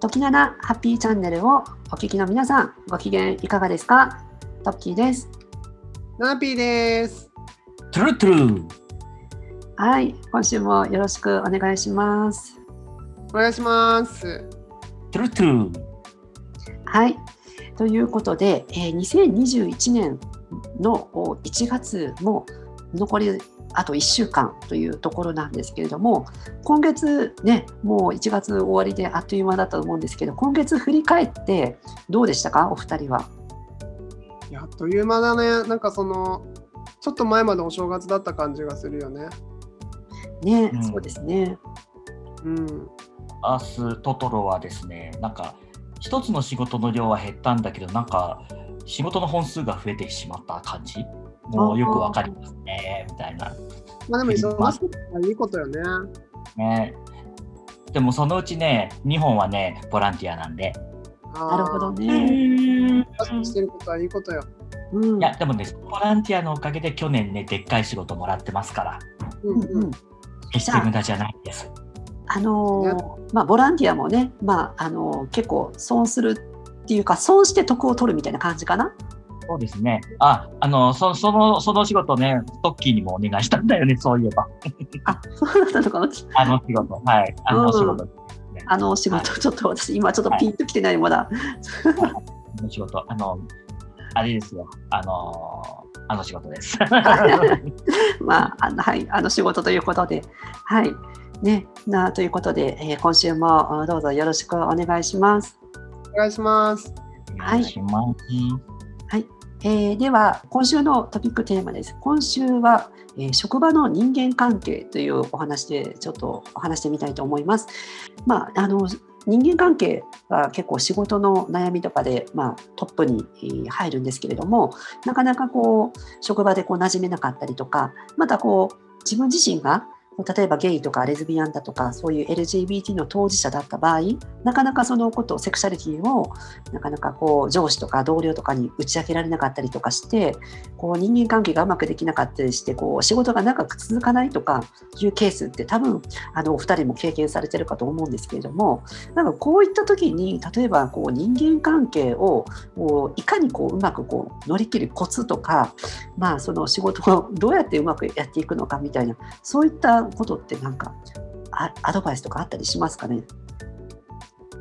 時七ハッピーチャンネルをお聞きの皆さん、ご機嫌いかがですか？トッキーです。ナーピーです。トゥルトゥルはい、今週もよろしくお願いします。お願いします。トゥルトゥルはい、ということで、えー2021年のお1月も残りあと1週間というところなんですけれども、今月ね、もう1月終わりであっという間だと思うんですけど、今月振り返ってどうでしたか、お二人は。いやあっという間だね。なんかその、ちょっと前までお正月だった感じがするよね。ね、うんそうですね。うん。明日トトロはですねなんか一つの仕事の量は減ったんだけどなんか仕事の本数が増えてしまった感じ？もうよくわかりますねみたいな。まあでも忙しくていいことよね。ね。でもそのうちね2本はねボランティアなんで。なるほど。うね。しくしてることはいいことよ。うん。いやでもねボランティアのおかげで去年ねでっかい仕事もらってますから。うんうん。うん決して無駄じゃないです。あのーまあ、ボランティアもね、まああのー結構損するっていうか損して得を取るみたいな感じかな？そうですね。ああのそそのその仕事ねトッキーにもお願いしたんだよね そういえば。あそうだったのかな。あの仕事。はい。あの仕事、あの仕事、ちょっと私今ちょっとピンときてないまだ。あの仕事、あの、あれですよ、あの、あの仕事です。まああのはいあの仕事ということで。はい。ねなということで、えー今週もあどうぞよろしくお願いします。お願いします。お願いします。えーでは今週のトピックテーマです。今週は、えー職場の人間関係というお話でちょっとお話してみたいと思います。まああの人間関係は結構仕事の悩みとかで、まあ、トップに入るんですけれどもなかなかこう職場でこう馴染めなかったりとかまたこう自分自身が例えばゲイとかレズビアンだとかそういう LGBT の当事者だった場合なかなかそのことセクシャリティをなかなかこう上司とか同僚とかに打ち明けられなかったりとかしてこう人間関係がうまくできなかったりしてこう仕事が長く続かないとかいうケースって多分あのお二人も経験されてるかと思うんですけれどもなんかこういった時に例えばこう人間関係をこういかにこううまくこう乗り切るコツとか、まあ、その仕事をどうやってうまくやっていくのかみたいなそういったことってなんかあアドバイスとかあったりしますかね？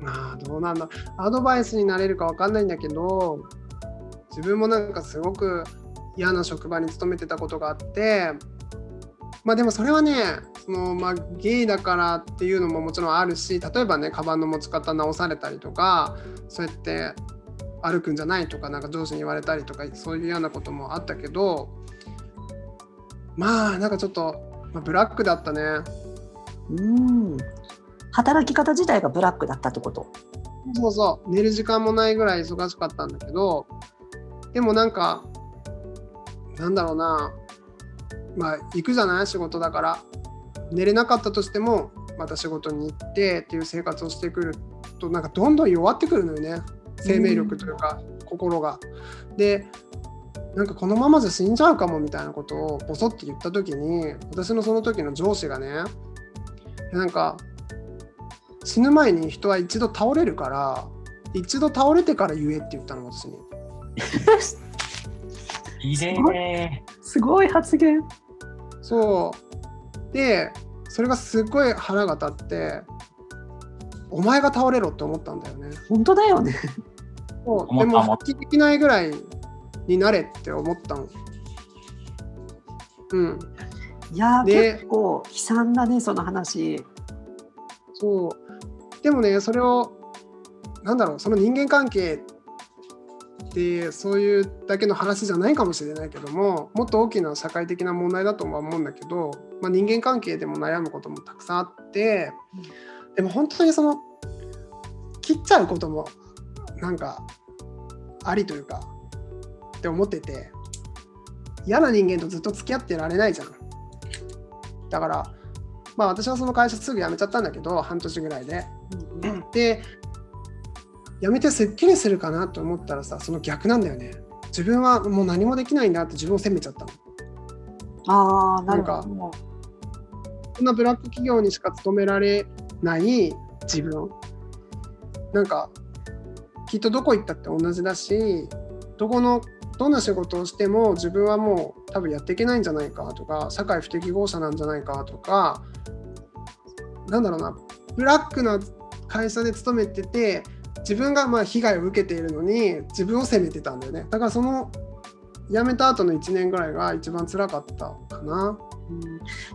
まあどうなんだ。アドバイスになれるかわかんないんだけど、自分もなんかすごく嫌な職場に勤めてたことがあって、まあでもそれはね、そのまあゲイだからっていうのももちろんあるし、例えばね、カバンの持ち方直されたりとか、そうやって歩くんじゃないとか、なんか上司に言われたりとか、そういう嫌なこともあったけど、まあなんかちょっと、ブラックだったね。うん働き方自体がブラックだったってこと？そうそう、寝る時間もないぐらい忙しかったんだけど、でもなんか、なんだろうな、まあ、行くじゃない？仕事だから。寝れなかったとしても、また仕事に行ってっていう生活をしてくると、なんかどんどん弱ってくるのよね。生命力というか、心が。で、なんかこのままじゃ死んじゃうかもみたいなことをボソって言った時に、私のその時の上司がね、なんか、死ぬ前に人は一度倒れるから一度倒れてから言えって言ったの私に。きれい。すごい発言。そう。でそれがすっごい腹が立ってお前が倒れろって思ったんだよね。本当だよね。そう。でも発揮できないぐらいになれって思ったの。うん。いや結構悲惨だねその話。そう。でもねそれをなんだろうその人間関係ってそういうだけの話じゃないかもしれないけどももっと大きな社会的な問題だとは思うんだけど、まあ、人間関係でも悩むこともたくさんあってでも本当にその切っちゃうこともなんかありというかって思ってて嫌な人間とずっと付き合ってられないじゃん。だからまあ私はその会社すぐ辞めちゃったんだけど半年ぐらいで。で辞めてすっきりするかなと思ったらさその逆なんだよね。自分はもう何もできないんだって自分を責めちゃったの。ああなるほなんどそんなブラック企業にしか勤められない自分。なんかきっとどこ行ったって同じだしどこのどんな仕事をしても自分はもう多分やっていけないんじゃないかとか社会不適合者なんじゃないかとかなんだろうなブラックな会社で勤めてて自分がまあ被害を受けているのに自分を責めてたんだよね。だからその辞めた後の1年ぐらいが一番辛かったかな。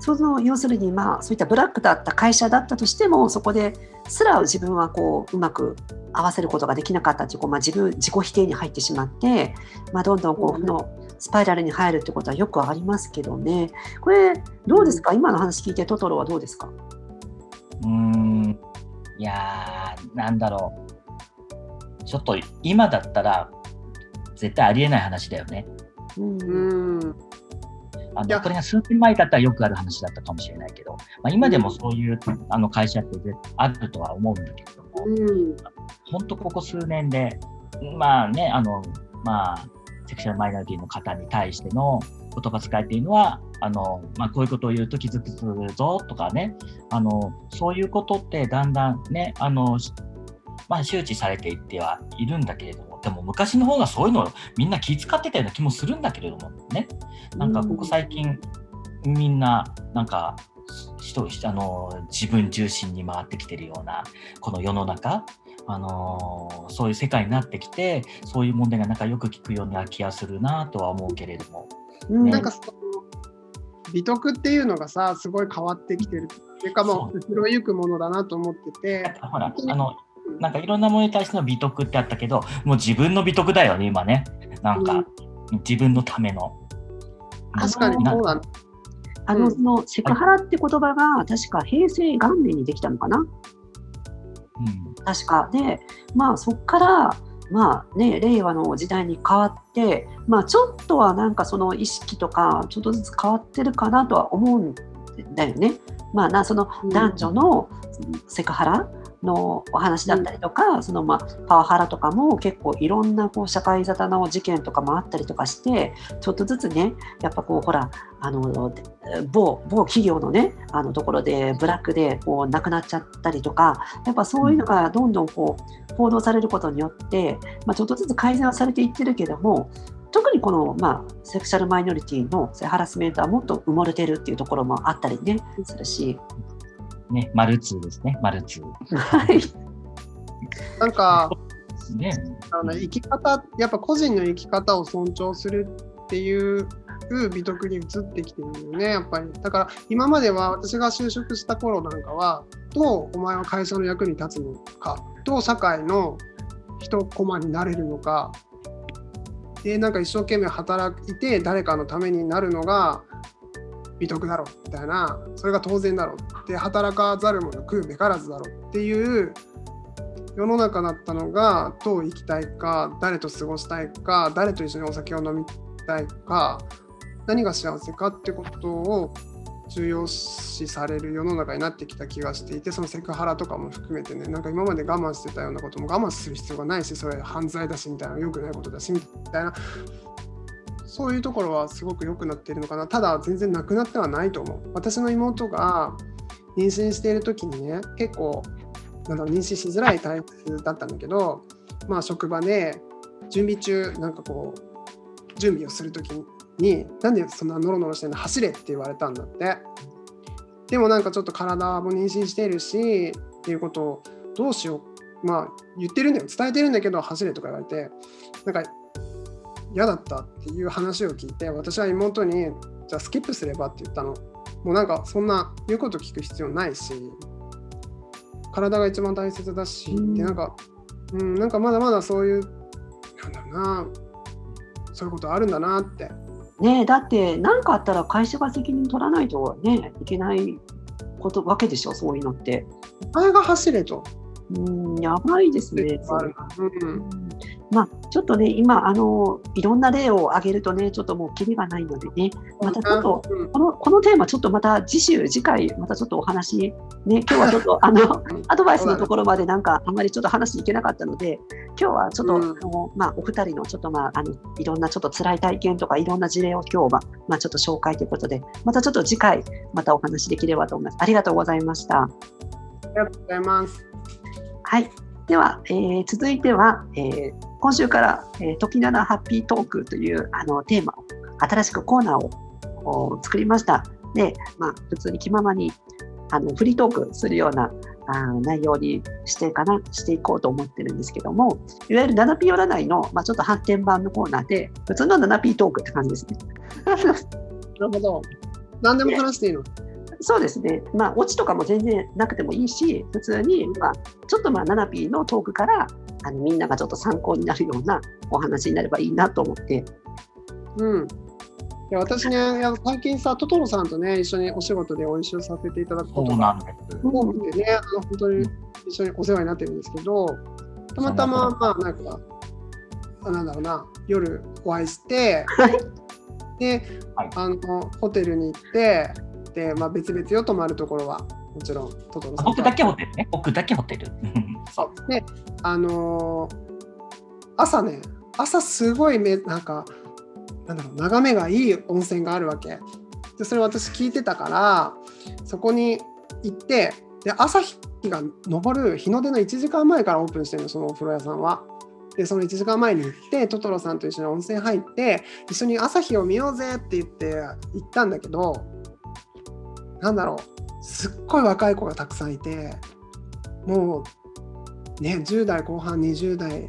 その要するに、まあ、そういったブラックだった会社だったとしてもそこですら自分はこううまく合わせることができなかったというこう、まあ、自分自己否定に入ってしまって、まあ、どんどんこう負のスパイラルに入るってことはよくありますけどね。これどうですか、今の話聞いてトトロはどうですか？うん。いやーなんだろう。ちょっと今だったら絶対ありえない話だよね。うん。あのこれが数年前だったらよくある話だったかもしれないけど、まあ、今でもそういう、あの会社ってあるとは思うんだけれども、本当ここ数年で、まあね、あの、まあ、セクシャルマイノリティの方に対しての言葉遣いっていうのは、あの、まあ、こういうことを言うと傷つくぞとかね、あの、そういうことってだんだんね、あの、まあ、周知されていってはいるんだけれども、でも昔の方がそういうのみんな気遣ってたような気もするんだけれどもね、なんかここ最近、みんな、なんか、人あの自分中心に回ってきてるようなこの世の中。あのそういう世界になってきてそういう問題がなんかよく聞くような気がするなとは思うけれども、ね、なんかその美徳っていうのがさすごい変わってきてるっていうかもう後ろゆくものだなと思ってて。ほらあのなんかいろんなものに対しての美徳ってあったけどもう自分の美徳だよね今ね。なんか、うん、自分のための。確かにそうだ、あの、そのセクハラって言葉が確か平成元年にできたのかな、うん、確か。でまあそこからまあね令和の時代に変わってまあちょっとはなんかその意識とかちょっとずつ変わってるかなとは思うんだよね。まあなその男女のセクハラ、のお話だったりとか、うん、そのまあパワハラとかも結構いろんなこう社会沙汰の事件とかもあったりとかしてちょっとずつねやっぱこうほらあの某某企業のねあのところでブラックでこう亡くなっちゃったりとかやっぱそういうのがどんどんこう報道されることによって、まあ、ちょっとずつ改善はされていってるけども特にこの、まあ、セクシャルマイノリティのハラスメントはもっと埋もれてるっていうところもあったりねするしね、丸2ですね、丸2。はい。なんか、ね、あの生き方、やっぱ個人の生き方を尊重するっていう美徳に移ってきてるよね、やっぱり。だから今までは私が就職した頃なんかは、どうお前は会社の役に立つのか、どう社会の一コマになれるのか、で、なんか一生懸命働いて誰かのためになるのが美徳だろみたいなそれが当然だろで働かざる者食うべからずだろっていう世の中だったのがどう生きたいか誰と過ごしたいか誰と一緒にお酒を飲みたいか何が幸せかってことを重要視される世の中になってきた気がしていてそのセクハラとかも含めてねなんか今まで我慢してたようなことも我慢する必要がないしそれ犯罪だしみたいな良くないことだしみたいなそういうところはすごく良くなっているのかな。ただ全然なくなってはないと思う。私の妹が妊娠している時にね結構なんだろう妊娠しづらいタイプだったんだけどまあ職場で準備中なんかこう準備をする時になんでそんなノロノロしてんの？走れって言われたんだって。でもなんかちょっと体も妊娠しているしっていうことをどうしよう。まあ言ってるんだよ。伝えてるんだけど走れとか言われて。なんか嫌だったっていう話を聞いて私は妹にじゃあスキップすればって言ったの。もうなんかそんな言うこと聞く必要ないし体が一番大切だし、うん、でなんかうんなんかまだまだそういうなんだろうなそういうことあるんだなって。ねだって何かあったら会社が責任取らないとねいけないことわけでしょそういうのって。お前が走れとうんやばいですね。う。ん、まあ、ちょっとね、今あの、いろんな例を挙げるとね、ちょっともうきりがないのでね、またちょっと、このこのテーマ、ちょっとまた次週、次回、またちょっとお話、ね、今日はちょっと あのアドバイスのところまでなんか、あまりちょっと話いけなかったので、今日はちょっと、うん、あのまあ、お二人のちょっと、まあ、あのいろんなちょっと辛い体験とか、いろんな事例を今日は、まあ、ちょっと紹介ということで、またちょっと次回、またお話できればと思います。ありがとうございました。ありがとうございます。はい。では、えー、続いては、えー、今週から「えー、時なハッピートーク」というあのテーマを新しくコーナーを作りました。で、まあ、普通に気ままにあのフリートークするようなあ内容にしてかなしていこうと思ってるんですけどもいわゆる 7P 占いの、まあ、ちょっと発展版のコーナーで普通の 7P トークって感じですね。なるほど。何でも話していいの？そうですね、まあ、オチとかも全然なくてもいいし、普通に、まあ、ちょっとまあ、ナピーのトークからあのみんながちょっと参考になるようなお話になればいいなと思って。うん、いや私ね、最近さ、トトロさんとね、一緒にお仕事でお一緒させていただくことが多くてね、あの本当に一緒にお世話になってるんですけど、たまたま、まあ、なんか、なんだろうな、夜お会いして、で、はい、あのホテルに行って、で、まあ、別々よ泊まるところはもちろんトトロさん僕だけホテルね。僕だけホテルそう。であのー、朝ね朝すごいめなんかなんだろう眺めがいい温泉があるわけ。でそれ私聞いてたからそこに行ってで朝日が昇る日の出の1時間前からオープンしてるのそのお風呂屋さんは。でその1時間前に行ってトトロさんと一緒に温泉入って一緒に朝日を見ようぜって言って行ったんだけどなんだろう。すっごい若い子がたくさんいてもうね10代後半20代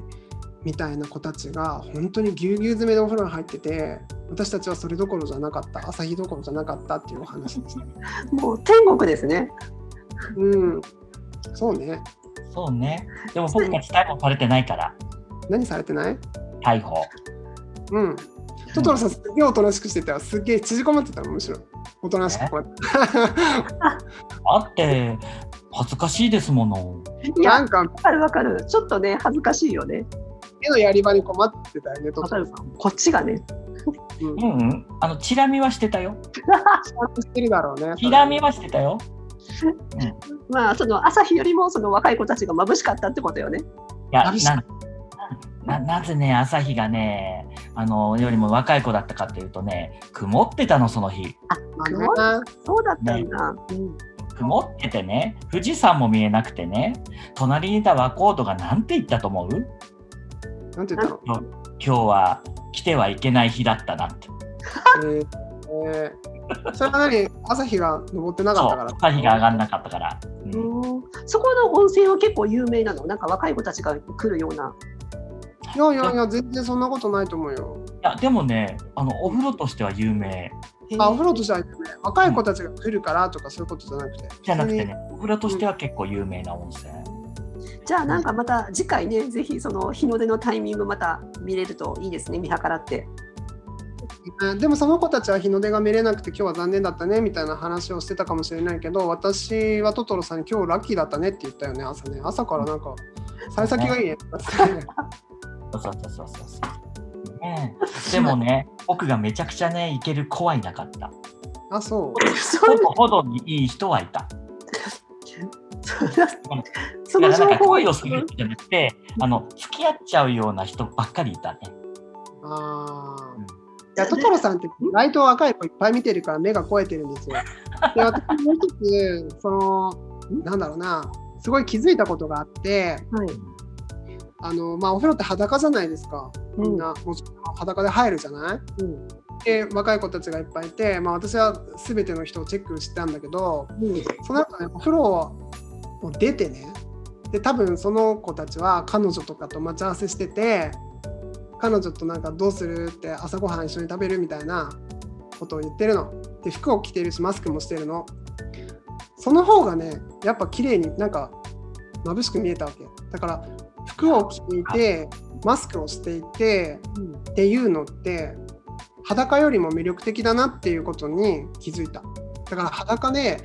みたいな子たちが本当にぎゅうぎゅう詰めでお風呂に入ってて私たちはそれどころじゃなかった朝日どころじゃなかったっていうお話です もう天国ですね。うん。そうね。そうね。でも僕たち逮捕されてないから。何されてない？逮捕。うんトトロさんすげえおとなしくしてた。すげえ縮こまってたのむしろ。おとなしくこうやって。あって恥ずかしいですもの。なんかわかるわかる。ちょっとね恥ずかしいよね。絵のやり場に困ってたよねトトロさん。こっちがね。うん、うん、あのチラ見はしてたよ。してるだろうね。チラ見はしてたよ。うん、まあその朝日よりもその若い子たちが眩しかったってことよね。いやなななぜね朝日がねあのよりも若い子だったかっていうとね曇ってたのその日。あ曇そうだったんだ、ね。うん、曇っててね富士山も見えなくてね隣にいた若人が何て言ったと思う？なんて言ったの？今日は来てはいけない日だったなって。えー。えー、それは何？朝日が昇ってなかったから。朝日が上がんなかったから、うん、そこの温泉は結構有名なの？なんか若い子たちが来るようないやいやいや、全然そんなことないと思うよ。いや、でもね、あのお風呂としては有名。あ、お風呂としては有名。若い子たちが来るからとか、そういうことじゃなくて。じゃなくてね、お風呂としては結構有名な温泉。じゃあなんかまた次回ね、ぜひその日の出のタイミングまた見れるといいですね、見計らって。でもその子たちは日の出が見れなくて今日は残念だったねみたいな話をしてたかもしれないけど私はトトロさんに今日ラッキーだったねって言ったよね朝ね朝からなんか幸先がいいねそうそうそうそうそう。ね、でもね、僕がめちゃくちゃね、いける子はいなかった。あ、そう。ほどにいい人はいた。その情報をするんじゃなくて、あの付き合っちゃうような人ばっかりいたね。ああ。うん、いやトトロさんってライト若い子いっぱい見てるから目が肥えてるんですよ。で私もう一つそのなんだろうなすごい気づいたことがあって、はい、あのまあ、お風呂って裸じゃないですか。みんな、もちろん裸で入るじゃない、うん、で若い子たちがいっぱいいて、まあ、私は全ての人をチェックしてたんだけど、うん、その後ねお風呂を出てね。で多分その子たちは彼女とかと待ち合わせしてて彼女となんかどうするって朝ごはん一緒に食べるみたいなことを言ってるの。で服を着てるしマスクもしてるの。その方がねやっぱ綺麗になんか眩しく見えたわけ。だから服を着ていてマスクをしていて、っていうのって裸よりも魅力的だなっていうことに気づいただから裸で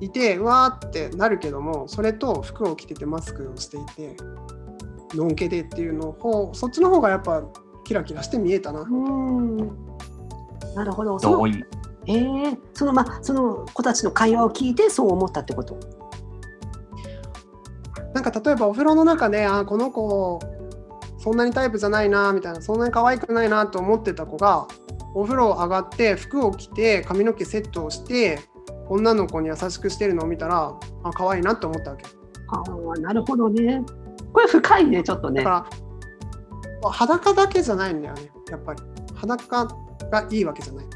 いてわーってなるけどもそれと服を着ててマスクをしていてのんけでっていうのをそっちの方がやっぱキラキラして見えたな。なるほど。そのえー、そのまあその子たちの会話を聞いてそう思ったってこと？なんか例えばお風呂の中であこの子そんなにタイプじゃないなみたいなそんなに可愛くないなと思ってた子がお風呂上がって服を着て髪の毛セットをして女の子に優しくしてるのを見たらあ可愛いなって思ったわけ。ああ、なるほどね。これ深いね、ちょっとね。だから裸だけじゃないんだよね、やっぱり。裸がいいわけじゃない。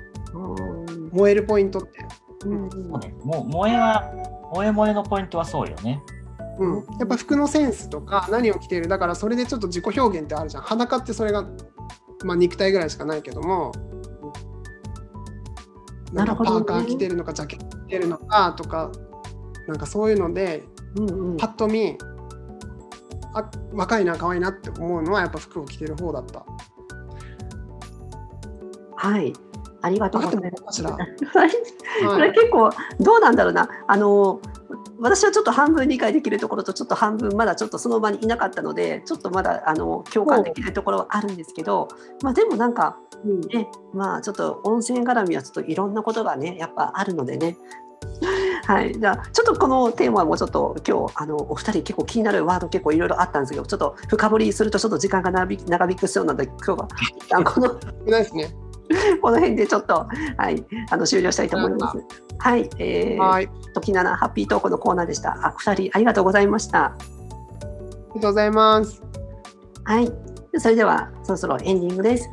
燃えるポイントって。うん、そうね。もう萌えは萌え萌えのポイントはそうよね。うん、やっぱ服のセンスとか何を着ているだからそれでちょっと自己表現ってあるじゃん。裸ってそれが、まあ、肉体ぐらいしかないけども。なんかパーカー着てるのか、ジャケット着てるのかとかなんかそういうので、うんうん、パッと見あ若いな可愛いなって思うのはやっぱ服を着てる方だった。はいありがとうございます。これ結構どうなんだろうな。あの私はちょっと半分理解できるところとちょっと半分まだちょっとその場にいなかったのでちょっとまだあの共感できないところはあるんですけど、まあ、でもなんか、ねまあ、ちょっと温泉絡みはちょっといろんなことがねやっぱあるのでね。はい、じゃあちょっとこのテーマもちょっと今日あのお二人結構気になるワード結構いろいろあったんですけどちょっと深掘りするとちょっと時間が長引長引くそうなので今日はあこの この辺でちょっと、はい、あの終了したいと思います。はい、えー、はい、時七ハッピートークのコーナーでした。あ、二人ありがとうございました。ありがとうございます。はい、それではそろそろエンディングです。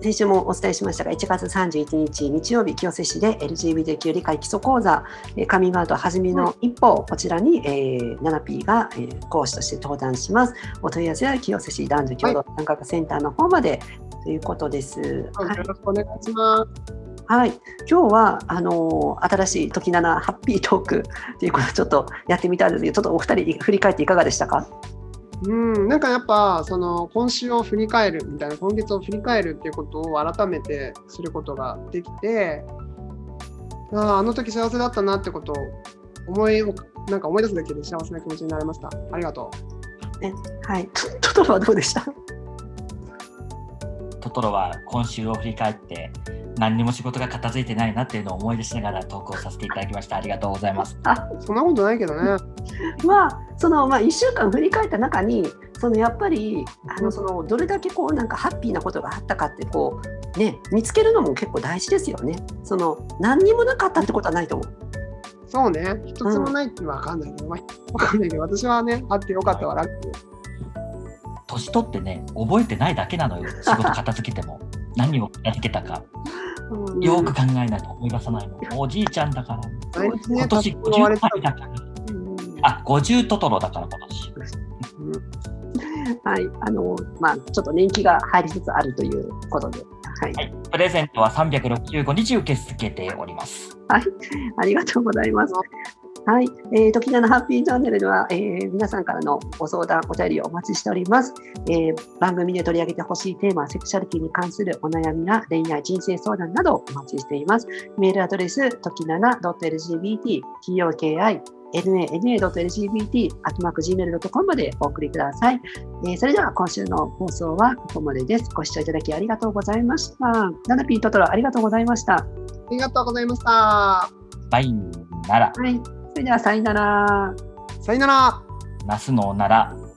先週もお伝えしましたが、1月31日日曜日、清瀬市で LGBTQ 理解基礎講座、カミングアウトはじめの一歩、こちらに、えー、ピーが、えー、講師として登壇します。お問い合わせは清瀬市男女共同参画センターの方までということです。はい、よろしくお願いします。はい、今日はあの新しい時七ハッピートークっていうことをちょっとやってみたんですけど、ちょっとお二人振り返っていかがでしたか？うん、なんかやっぱその今週を振り返るみたいな今月を振り返るっていうことを改めてすることができてああの時幸せだったなってことを思いなんか思い出すだけで幸せな気持ちになりました。ありがとう。えはい。トトロはどうでした？トトロは今週を振り返って何にも仕事が片付いてないなっていうのを思い出しながら投稿させていただきました。ありがとうございます。あ、そんなことないけどね。まあ、そのまあ1週間振り返った中に、そのやっぱりあのそのどれだけこうなんかハッピーなことがあったかってこうね見つけるのも結構大事ですよね。その何にもなかったってことはないと思う。そうね、一つもないってわかんないけど、うん、わかんないけど、私はね、あってよかったわ、ラッキー。年取ってね、覚えてないだけなのよ、仕事片付けても。何をやってたか。よく考えないと思い出さないの。おじいちゃんだから。今年50歳だから。あ、50トトロだから今年。はい、あの、まあ、ちょっと年季が入りつつあるということで。はい、はい、プレゼントは365日受け付けております。はい、ありがとうございます。はい、えー、時々のハッピーチャンネルでは、えー、皆さんからのご相談、お便りをお待ちしております、えー、番組で取り上げてほしいテーマ、セクシャリティに関するお悩みや恋愛、人生相談などお待ちしています。メールアドレス、時な .lgbt、toki、nana.lgbt、あとまく gmail.com までお送りください、えー。それでは今週の放送はここまでです。ご視聴いただきありがとうございました。ナナピートトロありがとうございました。ありがとうございました。バイなら。はい。それではさよなら。さよなら。ナスのなら。